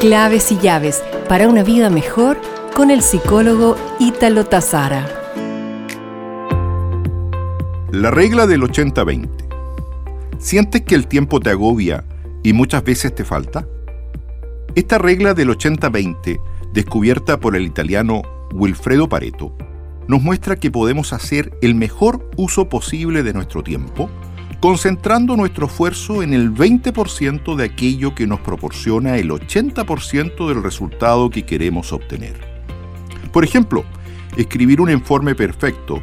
Claves y llaves para una vida mejor con el psicólogo Ítalo Tazara. La regla del 80-20. ¿Sientes que el tiempo te agobia y muchas veces te falta? Esta regla del 80-20, descubierta por el italiano Wilfredo Pareto, nos muestra que podemos hacer el mejor uso posible de nuestro tiempo concentrando nuestro esfuerzo en el 20% de aquello que nos proporciona el 80% del resultado que queremos obtener. Por ejemplo, escribir un informe perfecto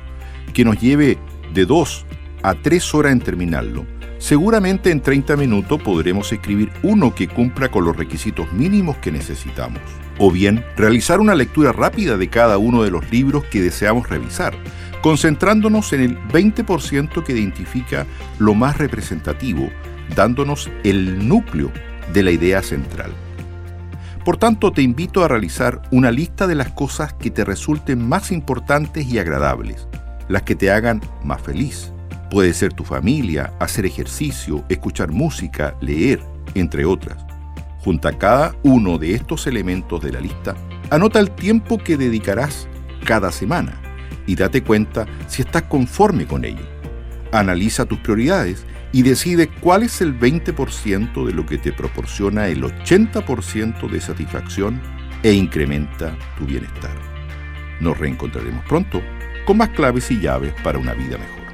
que nos lleve de 2 a 3 horas en terminarlo. Seguramente en 30 minutos podremos escribir uno que cumpla con los requisitos mínimos que necesitamos. O bien, realizar una lectura rápida de cada uno de los libros que deseamos revisar concentrándonos en el 20% que identifica lo más representativo, dándonos el núcleo de la idea central. Por tanto, te invito a realizar una lista de las cosas que te resulten más importantes y agradables, las que te hagan más feliz. Puede ser tu familia, hacer ejercicio, escuchar música, leer, entre otras. Junto a cada uno de estos elementos de la lista, anota el tiempo que dedicarás cada semana y date cuenta si estás conforme con ello. Analiza tus prioridades y decide cuál es el 20% de lo que te proporciona el 80% de satisfacción e incrementa tu bienestar. Nos reencontraremos pronto con más claves y llaves para una vida mejor.